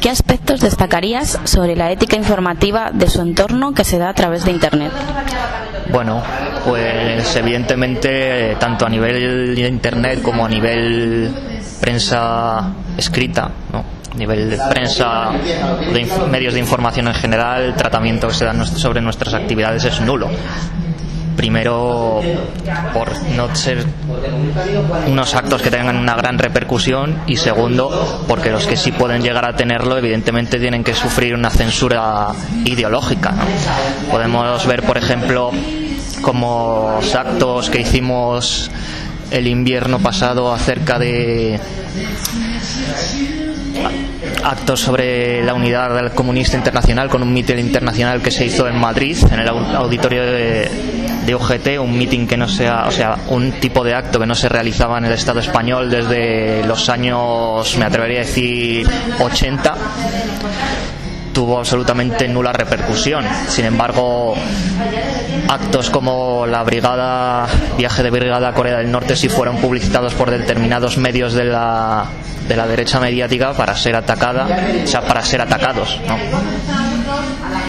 ¿Qué aspectos destacarías sobre la ética informativa de su entorno que se da a través de Internet? Bueno, pues evidentemente tanto a nivel de Internet como a nivel prensa escrita, ¿no? a nivel de prensa, de medios de información en general, el tratamiento que se da sobre nuestras actividades es nulo primero por no ser unos actos que tengan una gran repercusión y segundo porque los que sí pueden llegar a tenerlo evidentemente tienen que sufrir una censura ideológica. Podemos ver, por ejemplo, como actos que hicimos el invierno pasado acerca de actos sobre la unidad del comunista internacional con un mitin internacional que se hizo en Madrid, en el auditorio de, de UGT, un mitin que no sea, o sea, un tipo de acto que no se realizaba en el Estado español desde los años, me atrevería a decir, 80 tuvo absolutamente nula repercusión. Sin embargo, actos como la brigada, viaje de brigada a Corea del Norte sí fueron publicitados por determinados medios de la, de la derecha mediática para ser atacada, o sea, para ser atacados.